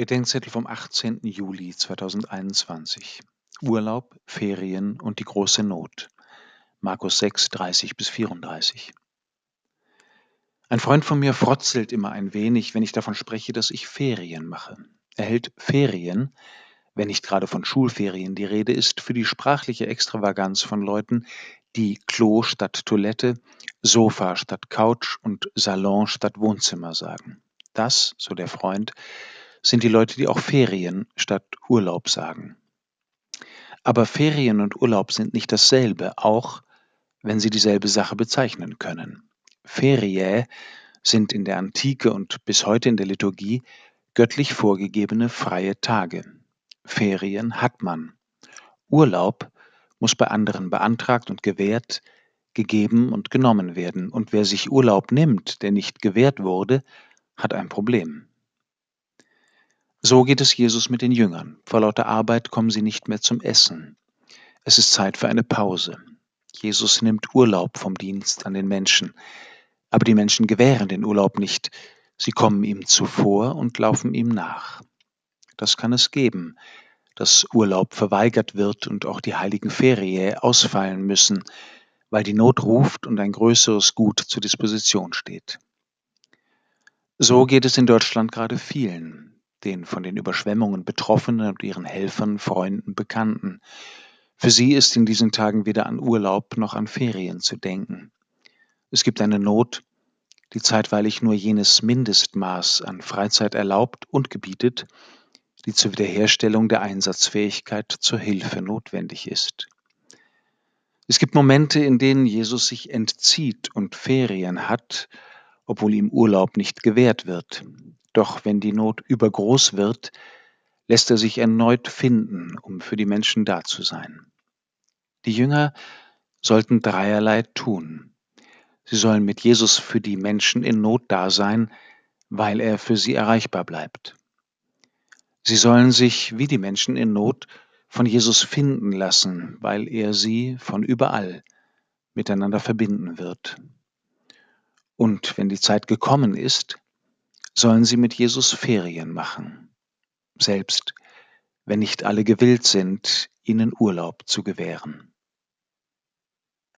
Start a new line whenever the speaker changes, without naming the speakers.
Bedenkzettel vom 18. Juli 2021. Urlaub, Ferien und die große Not. Markus 6, 30 bis 34. Ein Freund von mir frotzelt immer ein wenig, wenn ich davon spreche, dass ich Ferien mache. Er hält Ferien, wenn nicht gerade von Schulferien die Rede ist, für die sprachliche Extravaganz von Leuten, die Klo statt Toilette, Sofa statt Couch und Salon statt Wohnzimmer sagen. Das, so der Freund, sind die Leute, die auch Ferien statt Urlaub sagen. Aber Ferien und Urlaub sind nicht dasselbe, auch wenn sie dieselbe Sache bezeichnen können. Feriae sind in der Antike und bis heute in der Liturgie göttlich vorgegebene freie Tage. Ferien hat man. Urlaub muss bei anderen beantragt und gewährt, gegeben und genommen werden. Und wer sich Urlaub nimmt, der nicht gewährt wurde, hat ein Problem. So geht es Jesus mit den Jüngern. Vor lauter Arbeit kommen sie nicht mehr zum Essen. Es ist Zeit für eine Pause. Jesus nimmt Urlaub vom Dienst an den Menschen. Aber die Menschen gewähren den Urlaub nicht. Sie kommen ihm zuvor und laufen ihm nach. Das kann es geben, dass Urlaub verweigert wird und auch die heiligen Ferien ausfallen müssen, weil die Not ruft und ein größeres Gut zur Disposition steht. So geht es in Deutschland gerade vielen den von den Überschwemmungen Betroffenen und ihren Helfern, Freunden, Bekannten. Für sie ist in diesen Tagen weder an Urlaub noch an Ferien zu denken. Es gibt eine Not, die zeitweilig nur jenes Mindestmaß an Freizeit erlaubt und gebietet, die zur Wiederherstellung der Einsatzfähigkeit zur Hilfe notwendig ist. Es gibt Momente, in denen Jesus sich entzieht und Ferien hat, obwohl ihm Urlaub nicht gewährt wird. Doch wenn die Not übergroß wird, lässt er sich erneut finden, um für die Menschen da zu sein. Die Jünger sollten dreierlei tun. Sie sollen mit Jesus für die Menschen in Not da sein, weil er für sie erreichbar bleibt. Sie sollen sich, wie die Menschen in Not, von Jesus finden lassen, weil er sie von überall miteinander verbinden wird. Und wenn die Zeit gekommen ist, sollen sie mit Jesus Ferien machen, selbst wenn nicht alle gewillt sind, ihnen Urlaub zu gewähren.